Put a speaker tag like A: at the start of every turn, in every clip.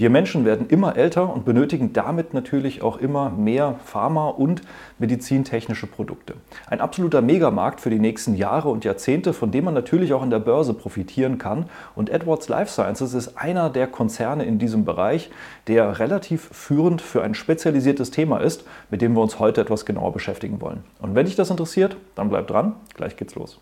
A: Wir Menschen werden immer älter und benötigen damit natürlich auch immer mehr Pharma- und medizintechnische Produkte. Ein absoluter Megamarkt für die nächsten Jahre und Jahrzehnte, von dem man natürlich auch an der Börse profitieren kann. Und Edwards Life Sciences ist einer der Konzerne in diesem Bereich, der relativ führend für ein spezialisiertes Thema ist, mit dem wir uns heute etwas genauer beschäftigen wollen. Und wenn dich das interessiert, dann bleib dran, gleich geht's los.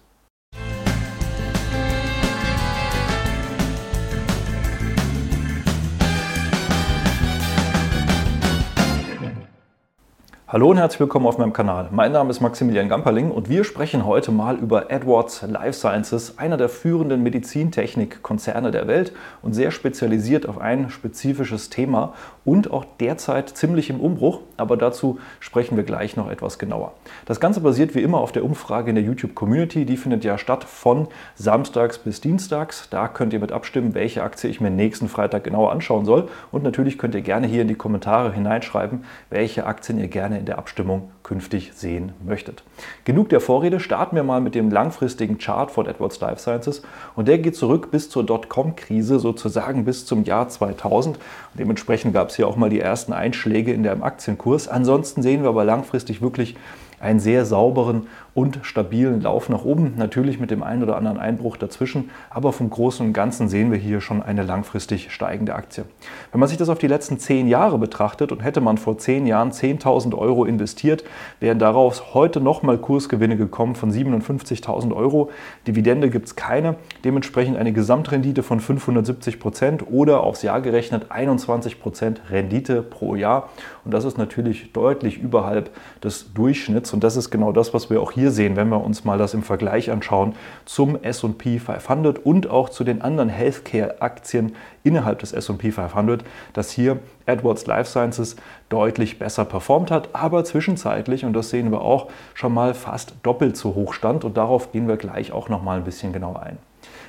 A: Hallo und herzlich willkommen auf meinem Kanal. Mein Name ist Maximilian Gamperling und wir sprechen heute mal über Edwards Life Sciences, einer der führenden Medizintechnikkonzerne der Welt und sehr spezialisiert auf ein spezifisches Thema und auch derzeit ziemlich im Umbruch, aber dazu sprechen wir gleich noch etwas genauer. Das Ganze basiert wie immer auf der Umfrage in der YouTube Community, die findet ja statt von Samstags bis Dienstags. Da könnt ihr mit abstimmen, welche Aktie ich mir nächsten Freitag genauer anschauen soll und natürlich könnt ihr gerne hier in die Kommentare hineinschreiben, welche Aktien ihr gerne in der Abstimmung künftig sehen möchtet. Genug der Vorrede, starten wir mal mit dem langfristigen Chart von Edwards Life Sciences und der geht zurück bis zur Dotcom-Krise, sozusagen bis zum Jahr 2000. Und dementsprechend gab es hier auch mal die ersten Einschläge in der Aktienkurs. Ansonsten sehen wir aber langfristig wirklich einen sehr sauberen und stabilen Lauf nach oben. Natürlich mit dem einen oder anderen Einbruch dazwischen, aber vom Großen und Ganzen sehen wir hier schon eine langfristig steigende Aktie. Wenn man sich das auf die letzten zehn Jahre betrachtet und hätte man vor zehn Jahren 10.000 Euro investiert, wären daraus heute nochmal Kursgewinne gekommen von 57.000 Euro. Dividende gibt es keine, dementsprechend eine Gesamtrendite von 570 Prozent oder aufs Jahr gerechnet 21 Prozent Rendite pro Jahr. Und das ist natürlich deutlich überhalb des Durchschnitts und das ist genau das, was wir auch hier sehen, wenn wir uns mal das im Vergleich anschauen zum SP 500 und auch zu den anderen Healthcare-Aktien innerhalb des SP 500, dass hier Edwards Life Sciences deutlich besser performt hat, aber zwischenzeitlich, und das sehen wir auch, schon mal fast doppelt so hoch stand und darauf gehen wir gleich auch noch mal ein bisschen genauer ein.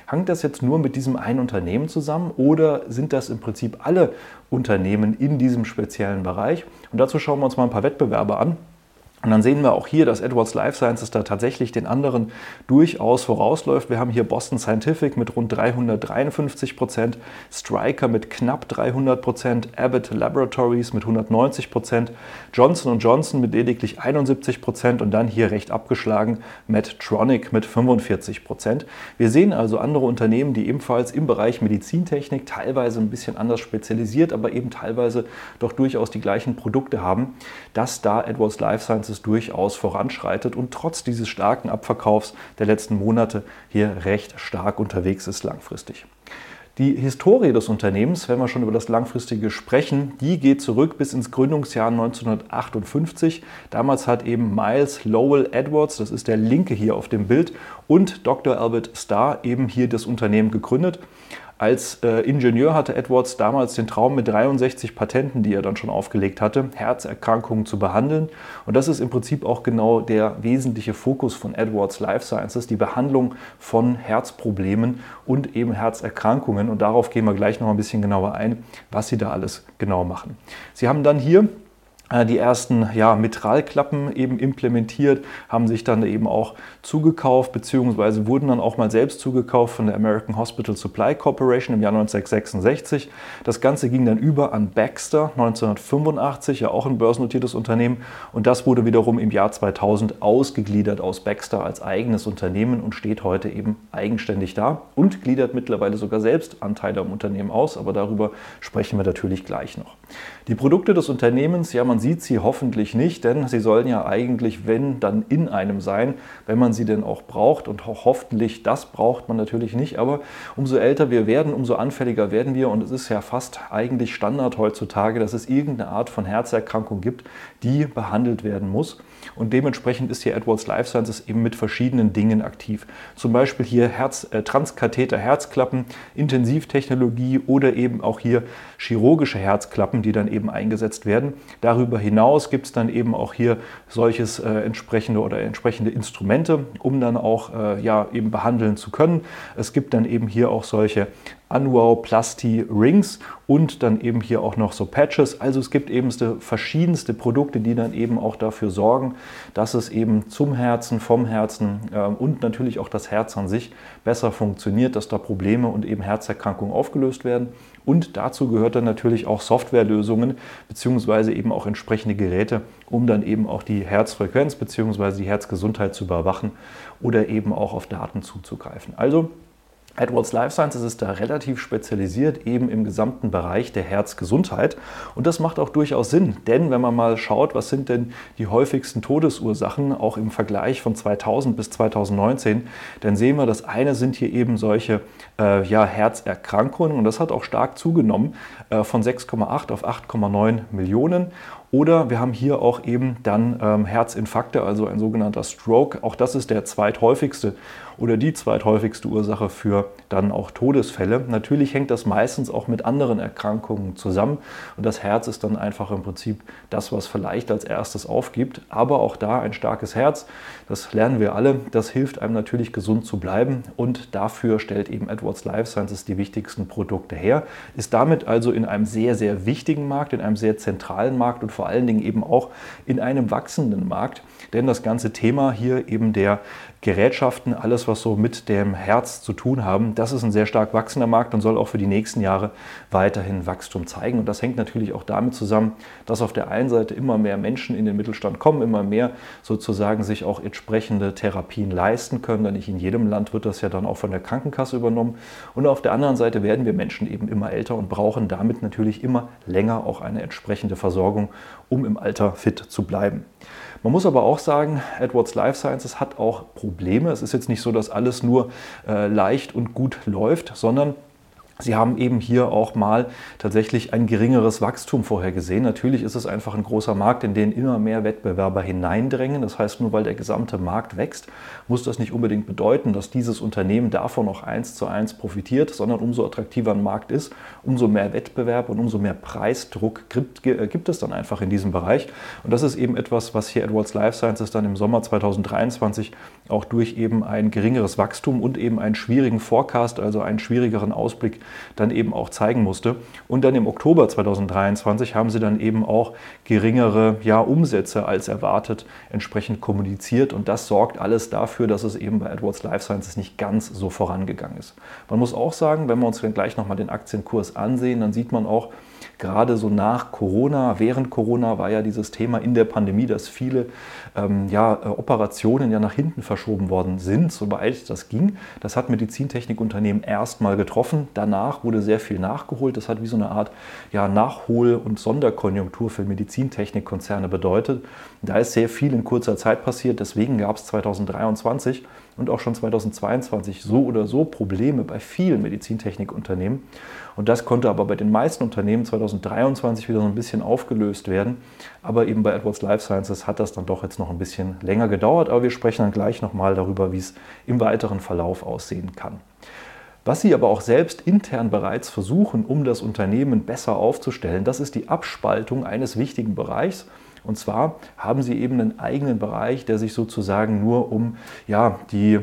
A: Hängt das jetzt nur mit diesem einen Unternehmen zusammen oder sind das im Prinzip alle Unternehmen in diesem speziellen Bereich? Und dazu schauen wir uns mal ein paar Wettbewerbe an. Und dann sehen wir auch hier, dass Edwards Life Sciences da tatsächlich den anderen durchaus vorausläuft. Wir haben hier Boston Scientific mit rund 353 Prozent, Stryker mit knapp 300 Prozent, Abbott Laboratories mit 190 Prozent, Johnson Johnson mit lediglich 71 Prozent und dann hier recht abgeschlagen Medtronic mit 45 Prozent. Wir sehen also andere Unternehmen, die ebenfalls im Bereich Medizintechnik teilweise ein bisschen anders spezialisiert, aber eben teilweise doch durchaus die gleichen Produkte haben, dass da Edwards Life Sciences es durchaus voranschreitet und trotz dieses starken Abverkaufs der letzten Monate hier recht stark unterwegs ist langfristig. Die Historie des Unternehmens, wenn wir schon über das Langfristige sprechen, die geht zurück bis ins Gründungsjahr 1958. Damals hat eben Miles Lowell Edwards, das ist der Linke hier auf dem Bild, und Dr. Albert Starr eben hier das Unternehmen gegründet. Als äh, Ingenieur hatte Edwards damals den Traum mit 63 Patenten, die er dann schon aufgelegt hatte, Herzerkrankungen zu behandeln. Und das ist im Prinzip auch genau der wesentliche Fokus von Edwards Life Sciences, die Behandlung von Herzproblemen und eben Herzerkrankungen. Und darauf gehen wir gleich noch ein bisschen genauer ein, was sie da alles genau machen. Sie haben dann hier die ersten ja, Mitralklappen eben implementiert, haben sich dann eben auch zugekauft, beziehungsweise wurden dann auch mal selbst zugekauft von der American Hospital Supply Corporation im Jahr 1966. Das Ganze ging dann über an Baxter 1985, ja auch ein börsennotiertes Unternehmen. Und das wurde wiederum im Jahr 2000 ausgegliedert aus Baxter als eigenes Unternehmen und steht heute eben eigenständig da und gliedert mittlerweile sogar selbst Anteile am Unternehmen aus. Aber darüber sprechen wir natürlich gleich noch. Die Produkte des Unternehmens, ja, man sieht sie hoffentlich nicht, denn sie sollen ja eigentlich, wenn, dann in einem sein, wenn man sie denn auch braucht. Und hoffentlich das braucht man natürlich nicht. Aber umso älter wir werden, umso anfälliger werden wir. Und es ist ja fast eigentlich Standard heutzutage, dass es irgendeine Art von Herzerkrankung gibt, die behandelt werden muss. Und dementsprechend ist hier Edwards Life Sciences eben mit verschiedenen Dingen aktiv. Zum Beispiel hier Herz, äh, Transkatheter Herzklappen, Intensivtechnologie oder eben auch hier chirurgische Herzklappen, die dann eben eingesetzt werden. Darüber hinaus gibt es dann eben auch hier solches äh, entsprechende oder entsprechende Instrumente, um dann auch äh, ja, eben behandeln zu können. Es gibt dann eben hier auch solche Anuau Plasti Rings und dann eben hier auch noch so Patches. Also es gibt eben verschiedenste Produkte, die dann eben auch dafür sorgen, dass es eben zum Herzen, vom Herzen äh, und natürlich auch das Herz an sich besser funktioniert, dass da Probleme und eben Herzerkrankungen aufgelöst werden. Und dazu gehört dann natürlich auch Softwarelösungen beziehungsweise eben auch entsprechende Geräte, um dann eben auch die Herzfrequenz beziehungsweise die Herzgesundheit zu überwachen oder eben auch auf Daten zuzugreifen. Also Edwards Life Sciences ist da relativ spezialisiert, eben im gesamten Bereich der Herzgesundheit. Und das macht auch durchaus Sinn, denn wenn man mal schaut, was sind denn die häufigsten Todesursachen, auch im Vergleich von 2000 bis 2019, dann sehen wir, das eine sind hier eben solche äh, ja, Herzerkrankungen und das hat auch stark zugenommen äh, von 6,8 auf 8,9 Millionen. Oder wir haben hier auch eben dann ähm, Herzinfarkte, also ein sogenannter Stroke. Auch das ist der zweithäufigste oder die zweithäufigste Ursache für dann auch Todesfälle. Natürlich hängt das meistens auch mit anderen Erkrankungen zusammen und das Herz ist dann einfach im Prinzip das, was vielleicht als erstes aufgibt. Aber auch da ein starkes Herz, das lernen wir alle, das hilft einem natürlich gesund zu bleiben und dafür stellt eben Edwards Life Sciences die wichtigsten Produkte her, ist damit also in einem sehr, sehr wichtigen Markt, in einem sehr zentralen Markt und vor allen Dingen eben auch in einem wachsenden Markt. Denn das ganze Thema hier eben der Gerätschaften, alles was so mit dem Herz zu tun haben, das ist ein sehr stark wachsender Markt und soll auch für die nächsten Jahre weiterhin Wachstum zeigen. Und das hängt natürlich auch damit zusammen, dass auf der einen Seite immer mehr Menschen in den Mittelstand kommen, immer mehr sozusagen sich auch entsprechende Therapien leisten können. Denn nicht in jedem Land wird das ja dann auch von der Krankenkasse übernommen. Und auf der anderen Seite werden wir Menschen eben immer älter und brauchen damit natürlich immer länger auch eine entsprechende Versorgung, um im Alter fit zu bleiben. Man muss aber auch sagen, Edwards Life Sciences hat auch Probleme. Es ist jetzt nicht so, dass alles nur äh, leicht und gut läuft, sondern Sie haben eben hier auch mal tatsächlich ein geringeres Wachstum vorhergesehen. Natürlich ist es einfach ein großer Markt, in den immer mehr Wettbewerber hineindrängen. Das heißt, nur weil der gesamte Markt wächst, muss das nicht unbedingt bedeuten, dass dieses Unternehmen davon auch eins zu eins profitiert, sondern umso attraktiver ein Markt ist, umso mehr Wettbewerb und umso mehr Preisdruck gibt, äh, es dann einfach in diesem Bereich. Und das ist eben etwas, was hier Edwards Life Sciences dann im Sommer 2023 auch durch eben ein geringeres Wachstum und eben einen schwierigen Forecast, also einen schwierigeren Ausblick dann eben auch zeigen musste. Und dann im Oktober 2023 haben sie dann eben auch geringere ja, Umsätze als erwartet entsprechend kommuniziert. Und das sorgt alles dafür, dass es eben bei Edwards Life Sciences nicht ganz so vorangegangen ist. Man muss auch sagen, wenn wir uns dann gleich nochmal den Aktienkurs ansehen, dann sieht man auch, gerade so nach Corona, während Corona war ja dieses Thema in der Pandemie, dass viele ähm, ja, äh, Operationen ja nach hinten verschoben worden sind, soweit das ging. Das hat Medizintechnikunternehmen erstmal getroffen. Danach wurde sehr viel nachgeholt. Das hat wie so eine Art ja, Nachhol- und Sonderkonjunktur für Medizintechnikkonzerne bedeutet. Da ist sehr viel in kurzer Zeit passiert. Deswegen gab es 2023 und auch schon 2022 so oder so Probleme bei vielen Medizintechnikunternehmen. Und das konnte aber bei den meisten Unternehmen 2023 wieder so ein bisschen aufgelöst werden. Aber eben bei Edwards Life Sciences hat das dann doch jetzt noch ein bisschen länger gedauert. Aber wir sprechen dann gleich nochmal darüber, wie es im weiteren Verlauf aussehen kann. Was Sie aber auch selbst intern bereits versuchen, um das Unternehmen besser aufzustellen, das ist die Abspaltung eines wichtigen Bereichs. Und zwar haben Sie eben einen eigenen Bereich, der sich sozusagen nur um ja, die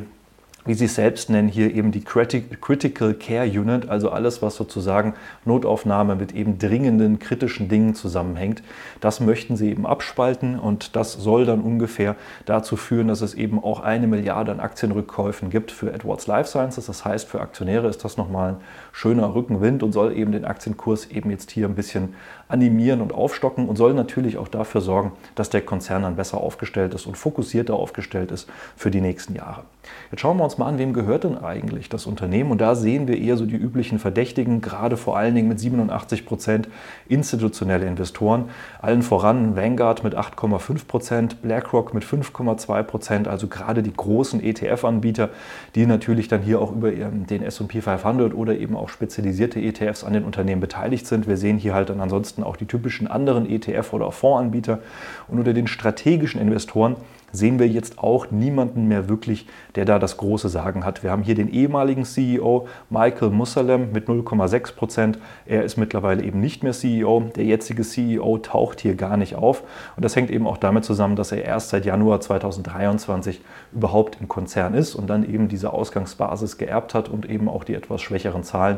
A: wie Sie es selbst nennen, hier eben die Critical Care Unit, also alles, was sozusagen Notaufnahme mit eben dringenden, kritischen Dingen zusammenhängt. Das möchten Sie eben abspalten und das soll dann ungefähr dazu führen, dass es eben auch eine Milliarde an Aktienrückkäufen gibt für Edwards Life Sciences. Das heißt, für Aktionäre ist das nochmal ein schöner Rückenwind und soll eben den Aktienkurs eben jetzt hier ein bisschen animieren und aufstocken und soll natürlich auch dafür sorgen, dass der Konzern dann besser aufgestellt ist und fokussierter aufgestellt ist für die nächsten Jahre. Jetzt schauen wir uns mal an, wem gehört denn eigentlich das Unternehmen? Und da sehen wir eher so die üblichen Verdächtigen, gerade vor allen Dingen mit 87 Prozent institutionelle Investoren. Allen voran Vanguard mit 8,5 Prozent, BlackRock mit 5,2 Prozent, also gerade die großen ETF-Anbieter, die natürlich dann hier auch über den SP 500 oder eben auch spezialisierte ETFs an den Unternehmen beteiligt sind. Wir sehen hier halt dann ansonsten auch die typischen anderen ETF- oder Fondsanbieter. Und unter den strategischen Investoren sehen wir jetzt auch niemanden mehr wirklich, der da das große Sagen hat. Wir haben hier den ehemaligen CEO Michael Musalem mit 0,6 Prozent. Er ist mittlerweile eben nicht mehr CEO. Der jetzige CEO taucht hier gar nicht auf. Und das hängt eben auch damit zusammen, dass er erst seit Januar 2023 überhaupt im Konzern ist und dann eben diese Ausgangsbasis geerbt hat und eben auch die etwas schwächeren Zahlen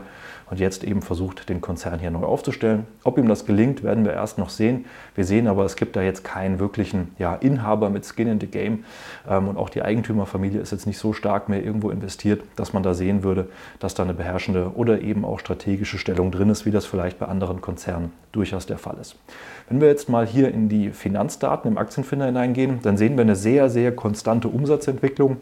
A: und jetzt eben versucht, den Konzern hier neu aufzustellen. Ob ihm das gelingt, werden wir erst noch sehen. Wir sehen aber, es gibt da jetzt keinen wirklichen ja, Inhaber mit Skin in the Game ähm, und auch die Eigentümerfamilie ist jetzt nicht so stark mehr irgendwo investiert, dass man da sehen würde, dass da eine beherrschende oder eben auch strategische Stellung drin ist, wie das vielleicht bei anderen Konzernen durchaus der Fall ist. Wenn wir jetzt mal hier in die Finanzdaten im Aktienfinder hineingehen, dann sehen wir eine sehr, sehr konstante Umsatzentwicklung.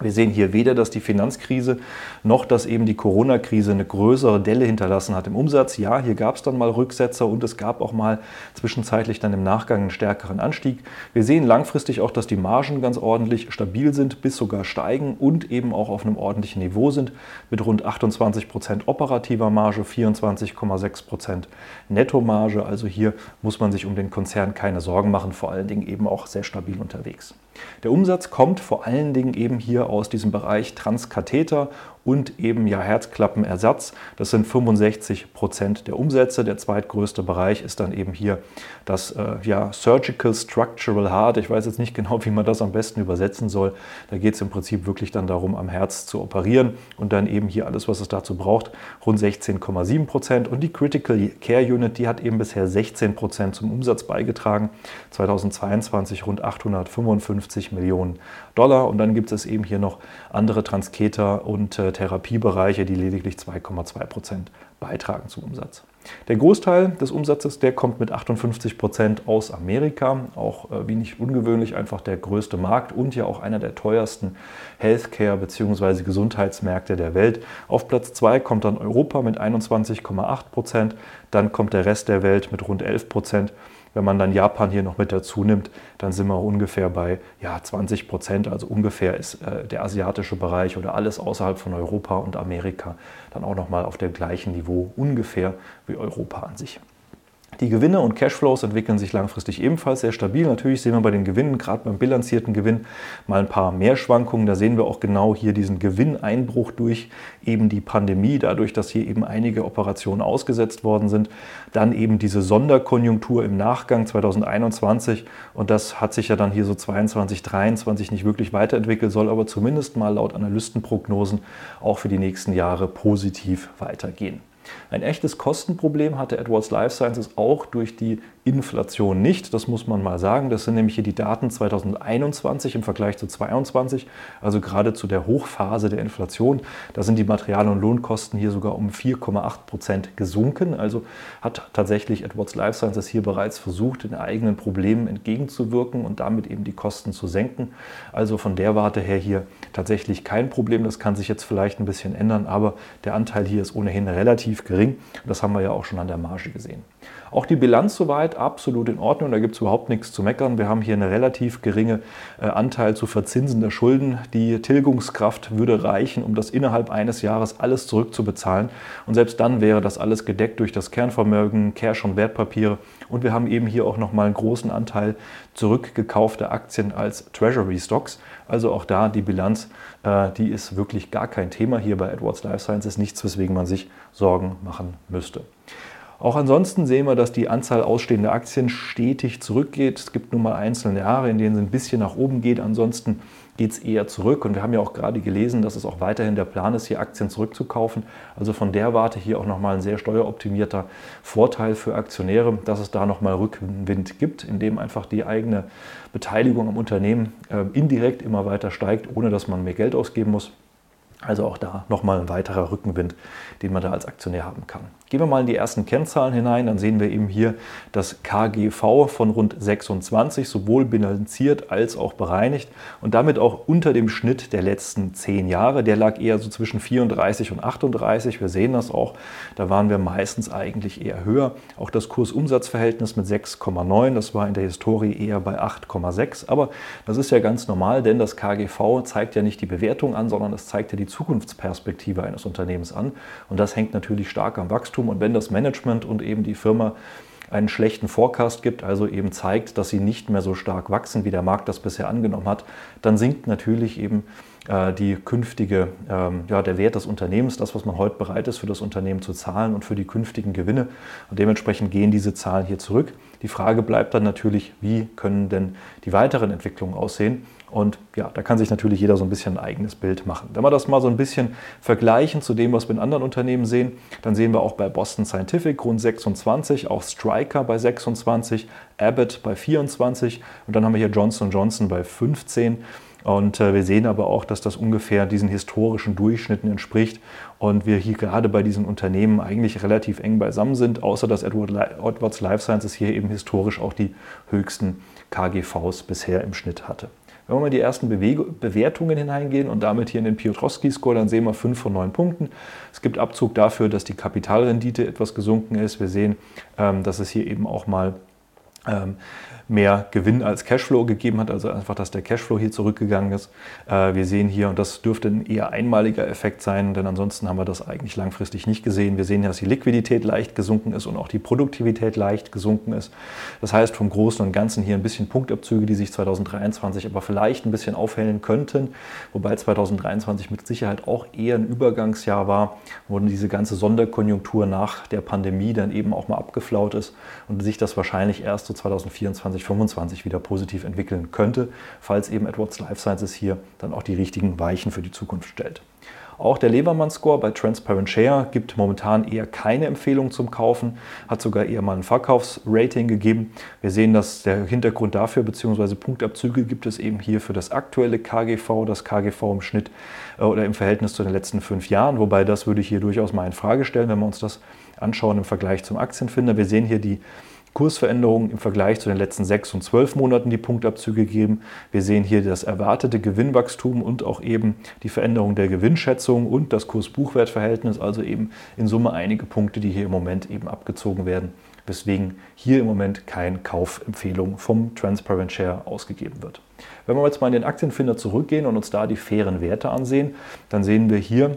A: Wir sehen hier weder, dass die Finanzkrise noch, dass eben die Corona-Krise eine größere Delle hinterlassen hat im Umsatz. Ja, hier gab es dann mal Rücksetzer und es gab auch mal zwischenzeitlich dann im Nachgang einen stärkeren Anstieg. Wir sehen langfristig auch, dass die Margen ganz ordentlich stabil sind, bis sogar steigen und eben auch auf einem ordentlichen Niveau sind mit rund 28 Prozent operativer Marge, 24,6 Prozent Nettomarge. Also hier muss man sich um den Konzern keine Sorgen machen, vor allen Dingen eben auch sehr stabil unterwegs. Der Umsatz kommt vor allen Dingen eben hier aus diesem Bereich Transkatheter und eben ja Herzklappenersatz. Das sind 65 Prozent der Umsätze. Der zweitgrößte Bereich ist dann eben hier das äh, ja, Surgical Structural Heart. Ich weiß jetzt nicht genau, wie man das am besten übersetzen soll. Da geht es im Prinzip wirklich dann darum, am Herz zu operieren und dann eben hier alles, was es dazu braucht, rund 16,7 Prozent. Und die Critical Care Unit, die hat eben bisher 16 Prozent zum Umsatz beigetragen. 2022 rund 855 Millionen Dollar. Und dann gibt es eben hier noch andere Transketer und äh, Therapiebereiche, die lediglich 2,2 Prozent beitragen zum Umsatz. Der Großteil des Umsatzes, der kommt mit 58 Prozent aus Amerika, auch äh, wenig ungewöhnlich, einfach der größte Markt und ja auch einer der teuersten Healthcare- bzw. Gesundheitsmärkte der Welt. Auf Platz 2 kommt dann Europa mit 21,8 Prozent, dann kommt der Rest der Welt mit rund 11 Prozent wenn man dann Japan hier noch mit dazu nimmt, dann sind wir ungefähr bei ja, 20 Prozent. Also ungefähr ist äh, der asiatische Bereich oder alles außerhalb von Europa und Amerika dann auch nochmal auf dem gleichen Niveau ungefähr wie Europa an sich. Die Gewinne und Cashflows entwickeln sich langfristig ebenfalls sehr stabil. Natürlich sehen wir bei den Gewinnen, gerade beim bilanzierten Gewinn, mal ein paar mehr Schwankungen. Da sehen wir auch genau hier diesen Gewinneinbruch durch eben die Pandemie, dadurch, dass hier eben einige Operationen ausgesetzt worden sind. Dann eben diese Sonderkonjunktur im Nachgang 2021 und das hat sich ja dann hier so 22, 23 nicht wirklich weiterentwickelt, soll aber zumindest mal laut Analystenprognosen auch für die nächsten Jahre positiv weitergehen. Ein echtes Kostenproblem hatte Edwards Life Sciences auch durch die Inflation nicht. Das muss man mal sagen. Das sind nämlich hier die Daten 2021 im Vergleich zu 2022, also gerade zu der Hochphase der Inflation. Da sind die Material- und Lohnkosten hier sogar um 4,8 Prozent gesunken. Also hat tatsächlich Edwards Life Sciences hier bereits versucht, den eigenen Problemen entgegenzuwirken und damit eben die Kosten zu senken. Also von der Warte her hier tatsächlich kein Problem. Das kann sich jetzt vielleicht ein bisschen ändern, aber der Anteil hier ist ohnehin relativ gering. Das haben wir ja auch schon an der Marge gesehen. Auch die Bilanz soweit absolut in Ordnung, da gibt es überhaupt nichts zu meckern. Wir haben hier einen relativ geringen äh, Anteil zu verzinsender Schulden. Die Tilgungskraft würde reichen, um das innerhalb eines Jahres alles zurückzubezahlen. Und selbst dann wäre das alles gedeckt durch das Kernvermögen, Cash und Wertpapiere. Und wir haben eben hier auch nochmal einen großen Anteil zurückgekaufter Aktien als Treasury Stocks. Also auch da die Bilanz, äh, die ist wirklich gar kein Thema hier bei Edwards Life Sciences. Nichts, weswegen man sich Sorgen machen müsste. Auch ansonsten sehen wir, dass die Anzahl ausstehender Aktien stetig zurückgeht. Es gibt nun mal einzelne Jahre, in denen es ein bisschen nach oben geht. Ansonsten geht es eher zurück. Und wir haben ja auch gerade gelesen, dass es auch weiterhin der Plan ist, hier Aktien zurückzukaufen. Also von der Warte hier auch nochmal ein sehr steueroptimierter Vorteil für Aktionäre, dass es da nochmal Rückenwind gibt, indem einfach die eigene Beteiligung am Unternehmen äh, indirekt immer weiter steigt, ohne dass man mehr Geld ausgeben muss. Also auch da nochmal ein weiterer Rückenwind, den man da als Aktionär haben kann. Gehen wir mal in die ersten Kennzahlen hinein, dann sehen wir eben hier das KGV von rund 26, sowohl bilanziert als auch bereinigt und damit auch unter dem Schnitt der letzten zehn Jahre. Der lag eher so zwischen 34 und 38. Wir sehen das auch, da waren wir meistens eigentlich eher höher. Auch das Kursumsatzverhältnis mit 6,9, das war in der Historie eher bei 8,6. Aber das ist ja ganz normal, denn das KGV zeigt ja nicht die Bewertung an, sondern es zeigt ja die Zukunftsperspektive eines Unternehmens an. Und das hängt natürlich stark am Wachstum. Und wenn das Management und eben die Firma einen schlechten Forecast gibt, also eben zeigt, dass sie nicht mehr so stark wachsen, wie der Markt das bisher angenommen hat, dann sinkt natürlich eben äh, die künftige, ähm, ja, der Wert des Unternehmens, das, was man heute bereit ist für das Unternehmen zu zahlen und für die künftigen Gewinne. Und dementsprechend gehen diese Zahlen hier zurück. Die Frage bleibt dann natürlich, wie können denn die weiteren Entwicklungen aussehen? Und ja, da kann sich natürlich jeder so ein bisschen ein eigenes Bild machen. Wenn wir das mal so ein bisschen vergleichen zu dem, was wir in anderen Unternehmen sehen, dann sehen wir auch bei Boston Scientific rund 26, auch Stryker bei 26, Abbott bei 24 und dann haben wir hier Johnson Johnson bei 15. Und äh, wir sehen aber auch, dass das ungefähr diesen historischen Durchschnitten entspricht und wir hier gerade bei diesen Unternehmen eigentlich relativ eng beisammen sind, außer dass Edwards Life Sciences hier eben historisch auch die höchsten KGVs bisher im Schnitt hatte. Wenn wir mal die ersten Beweg Bewertungen hineingehen und damit hier in den Piotrowski-Score, dann sehen wir 5 von 9 Punkten. Es gibt Abzug dafür, dass die Kapitalrendite etwas gesunken ist. Wir sehen, ähm, dass es hier eben auch mal ähm, mehr Gewinn als Cashflow gegeben hat, also einfach, dass der Cashflow hier zurückgegangen ist. Äh, wir sehen hier, und das dürfte ein eher einmaliger Effekt sein, denn ansonsten haben wir das eigentlich langfristig nicht gesehen. Wir sehen, dass die Liquidität leicht gesunken ist und auch die Produktivität leicht gesunken ist. Das heißt, vom Großen und Ganzen hier ein bisschen Punktabzüge, die sich 2023 aber vielleicht ein bisschen aufhellen könnten, wobei 2023 mit Sicherheit auch eher ein Übergangsjahr war, wo diese ganze Sonderkonjunktur nach der Pandemie dann eben auch mal abgeflaut ist und sich das wahrscheinlich erst so 2024 2025 wieder positiv entwickeln könnte, falls eben Edwards Life Sciences hier dann auch die richtigen Weichen für die Zukunft stellt. Auch der Lebermann-Score bei Transparent Share gibt momentan eher keine Empfehlung zum Kaufen, hat sogar eher mal ein Verkaufsrating gegeben. Wir sehen, dass der Hintergrund dafür bzw. Punktabzüge gibt es eben hier für das aktuelle KGV, das KGV im Schnitt äh, oder im Verhältnis zu den letzten fünf Jahren, wobei das würde ich hier durchaus mal in Frage stellen, wenn wir uns das anschauen im Vergleich zum Aktienfinder. Wir sehen hier die Kursveränderungen im Vergleich zu den letzten sechs und zwölf Monaten die Punktabzüge geben. Wir sehen hier das erwartete Gewinnwachstum und auch eben die Veränderung der Gewinnschätzung und das Kurs-Buchwert-Verhältnis, also eben in Summe einige Punkte, die hier im Moment eben abgezogen werden, weswegen hier im Moment keine Kaufempfehlung vom Transparent Share ausgegeben wird. Wenn wir jetzt mal in den Aktienfinder zurückgehen und uns da die fairen Werte ansehen, dann sehen wir hier,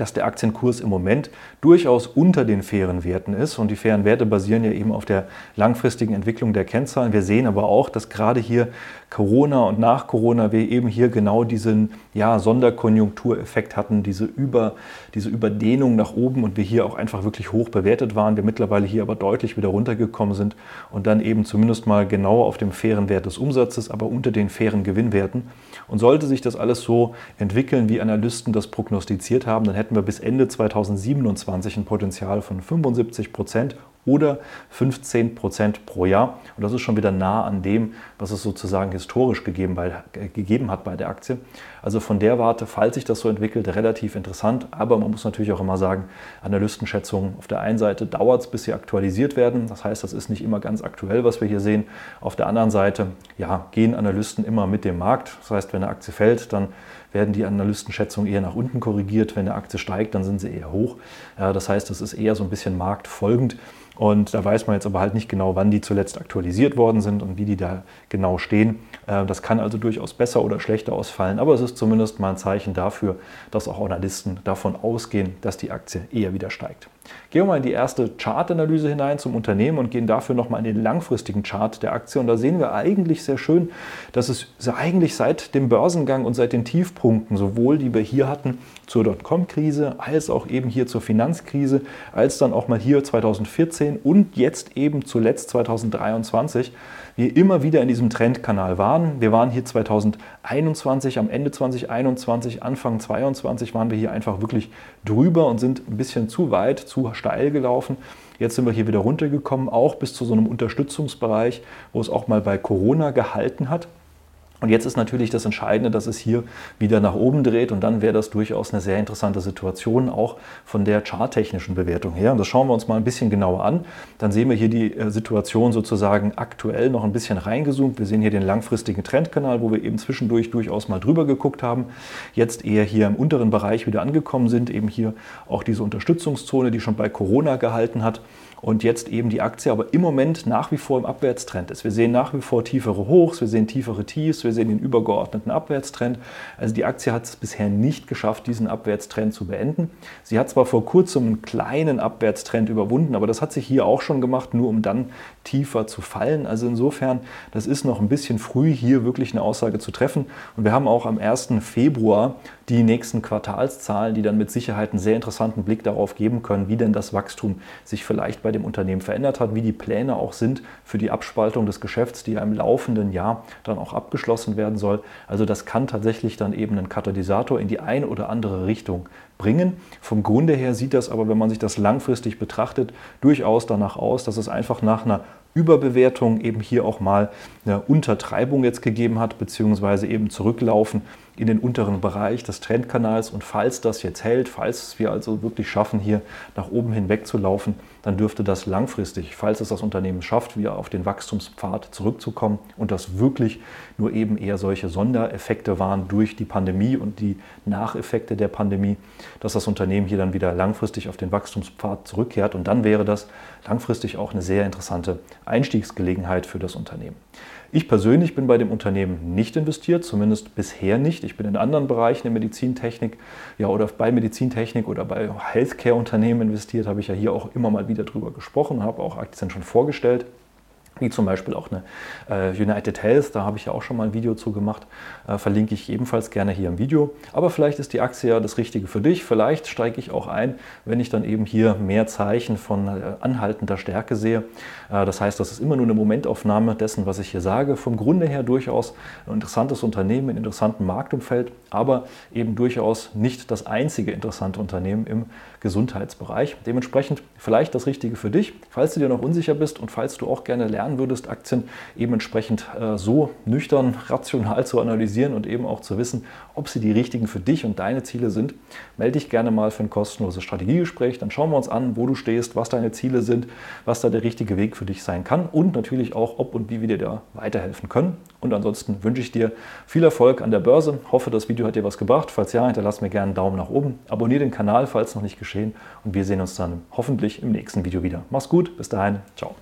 A: dass der Aktienkurs im Moment durchaus unter den fairen Werten ist. Und die fairen Werte basieren ja eben auf der langfristigen Entwicklung der Kennzahlen. Wir sehen aber auch, dass gerade hier Corona und nach Corona wir eben hier genau diesen ja, Sonderkonjunktureffekt hatten, diese, Über, diese Überdehnung nach oben und wir hier auch einfach wirklich hoch bewertet waren. Wir mittlerweile hier aber deutlich wieder runtergekommen sind und dann eben zumindest mal genau auf dem fairen Wert des Umsatzes, aber unter den fairen Gewinnwerten. Und sollte sich das alles so entwickeln, wie Analysten das prognostiziert haben, dann hätten wir bis Ende 2027 ein Potenzial von 75 Prozent oder 15 Prozent pro Jahr. Und das ist schon wieder nah an dem, was es sozusagen historisch gegeben, bei, äh, gegeben hat bei der Aktie. Also von der Warte, falls sich das so entwickelt, relativ interessant. Aber man muss natürlich auch immer sagen, Analystenschätzungen auf der einen Seite dauert es, bis sie aktualisiert werden. Das heißt, das ist nicht immer ganz aktuell, was wir hier sehen. Auf der anderen Seite ja, gehen Analysten immer mit dem Markt. Das heißt, wenn eine Aktie fällt, dann werden die Analystenschätzungen eher nach unten korrigiert. Wenn eine Aktie steigt, dann sind sie eher hoch. Das heißt, das ist eher so ein bisschen marktfolgend. Und da weiß man jetzt aber halt nicht genau, wann die zuletzt aktualisiert worden sind und wie die da genau stehen. Äh, das kann also durchaus besser oder schlechter ausfallen, aber es ist zumindest mal ein Zeichen dafür, dass auch Analysten davon ausgehen, dass die Aktie eher wieder steigt. Gehen wir mal in die erste Chartanalyse hinein zum Unternehmen und gehen dafür nochmal in den langfristigen Chart der Aktie. Und da sehen wir eigentlich sehr schön, dass es eigentlich seit dem Börsengang und seit den Tiefpunkten, sowohl die wir hier hatten zur Dotcom-Krise, als auch eben hier zur Finanzkrise, als dann auch mal hier 2014 und jetzt eben zuletzt 2023, wir immer wieder in diesem Trendkanal waren. Wir waren hier 2021, am Ende 2021, Anfang 2022 waren wir hier einfach wirklich drüber und sind ein bisschen zu weit, zu steil gelaufen. Jetzt sind wir hier wieder runtergekommen, auch bis zu so einem Unterstützungsbereich, wo es auch mal bei Corona gehalten hat. Und jetzt ist natürlich das Entscheidende, dass es hier wieder nach oben dreht und dann wäre das durchaus eine sehr interessante Situation, auch von der charttechnischen Bewertung her. Und das schauen wir uns mal ein bisschen genauer an. Dann sehen wir hier die äh, Situation sozusagen aktuell noch ein bisschen reingezoomt. Wir sehen hier den langfristigen Trendkanal, wo wir eben zwischendurch durchaus mal drüber geguckt haben. Jetzt eher hier im unteren Bereich wieder angekommen sind, eben hier auch diese Unterstützungszone, die schon bei Corona gehalten hat. und jetzt eben die Aktie aber im Moment nach wie vor im Abwärtstrend ist. Wir sehen nach wie vor tiefere Hochs, wir sehen tiefere Tiefs, wir sehen den übergeordneten Abwärtstrend. Also die Aktie hat es bisher nicht geschafft, diesen Abwärtstrend zu beenden. Sie hat zwar vor kurzem einen kleinen Abwärtstrend überwunden, aber das hat sich hier auch schon gemacht, nur um dann tiefer zu fallen. Also insofern, das ist noch ein bisschen früh, hier wirklich eine Aussage zu treffen. Und wir haben auch am 1. Februar die nächsten Quartalszahlen, die dann mit Sicherheit einen sehr interessanten Blick darauf geben können, wie denn das Wachstum sich vielleicht bei dem Unternehmen verändert hat, wie die Pläne auch sind für die Abspaltung des Geschäfts, die ja im laufenden Jahr dann auch abgeschlossen werden soll. Also das kann tatsächlich dann eben einen Katalysator in die eine oder andere Richtung bringen. Vom Grunde her sieht das aber, wenn man sich das langfristig betrachtet, durchaus danach aus, dass es einfach nach einer Überbewertung eben hier auch mal eine Untertreibung jetzt gegeben hat, beziehungsweise eben zurücklaufen in den unteren Bereich des Trendkanals. Und falls das jetzt hält, falls wir also wirklich schaffen, hier nach oben hinweg zu laufen, dann dürfte das langfristig, falls es das Unternehmen schafft, wieder auf den Wachstumspfad zurückzukommen und das wirklich nur eben eher solche Sondereffekte waren durch die Pandemie und die Nacheffekte der Pandemie, dass das Unternehmen hier dann wieder langfristig auf den Wachstumspfad zurückkehrt. Und dann wäre das langfristig auch eine sehr interessante Einstiegsgelegenheit für das Unternehmen. Ich persönlich bin bei dem Unternehmen nicht investiert, zumindest bisher nicht. Ich bin in anderen Bereichen der Medizintechnik ja, oder bei Medizintechnik oder bei Healthcare-Unternehmen investiert, habe ich ja hier auch immer mal wieder drüber gesprochen, habe auch Aktien schon vorgestellt wie zum Beispiel auch eine äh, United Health, da habe ich ja auch schon mal ein Video zu gemacht, äh, verlinke ich ebenfalls gerne hier im Video. Aber vielleicht ist die Aktie ja das Richtige für dich, vielleicht steige ich auch ein, wenn ich dann eben hier mehr Zeichen von äh, anhaltender Stärke sehe. Äh, das heißt, das ist immer nur eine Momentaufnahme dessen, was ich hier sage. Vom Grunde her durchaus ein interessantes Unternehmen, ein interessanten Marktumfeld, aber eben durchaus nicht das einzige interessante Unternehmen im Gesundheitsbereich. Dementsprechend vielleicht das Richtige für dich, falls du dir noch unsicher bist und falls du auch gerne lernst, lernen würdest, Aktien eben entsprechend äh, so nüchtern, rational zu analysieren und eben auch zu wissen, ob sie die richtigen für dich und deine Ziele sind, melde dich gerne mal für ein kostenloses Strategiegespräch. Dann schauen wir uns an, wo du stehst, was deine Ziele sind, was da der richtige Weg für dich sein kann und natürlich auch, ob und wie wir dir da weiterhelfen können. Und ansonsten wünsche ich dir viel Erfolg an der Börse. Hoffe, das Video hat dir was gebracht. Falls ja, hinterlass mir gerne einen Daumen nach oben. Abonniere den Kanal, falls noch nicht geschehen. Und wir sehen uns dann hoffentlich im nächsten Video wieder. Mach's gut, bis dahin, ciao.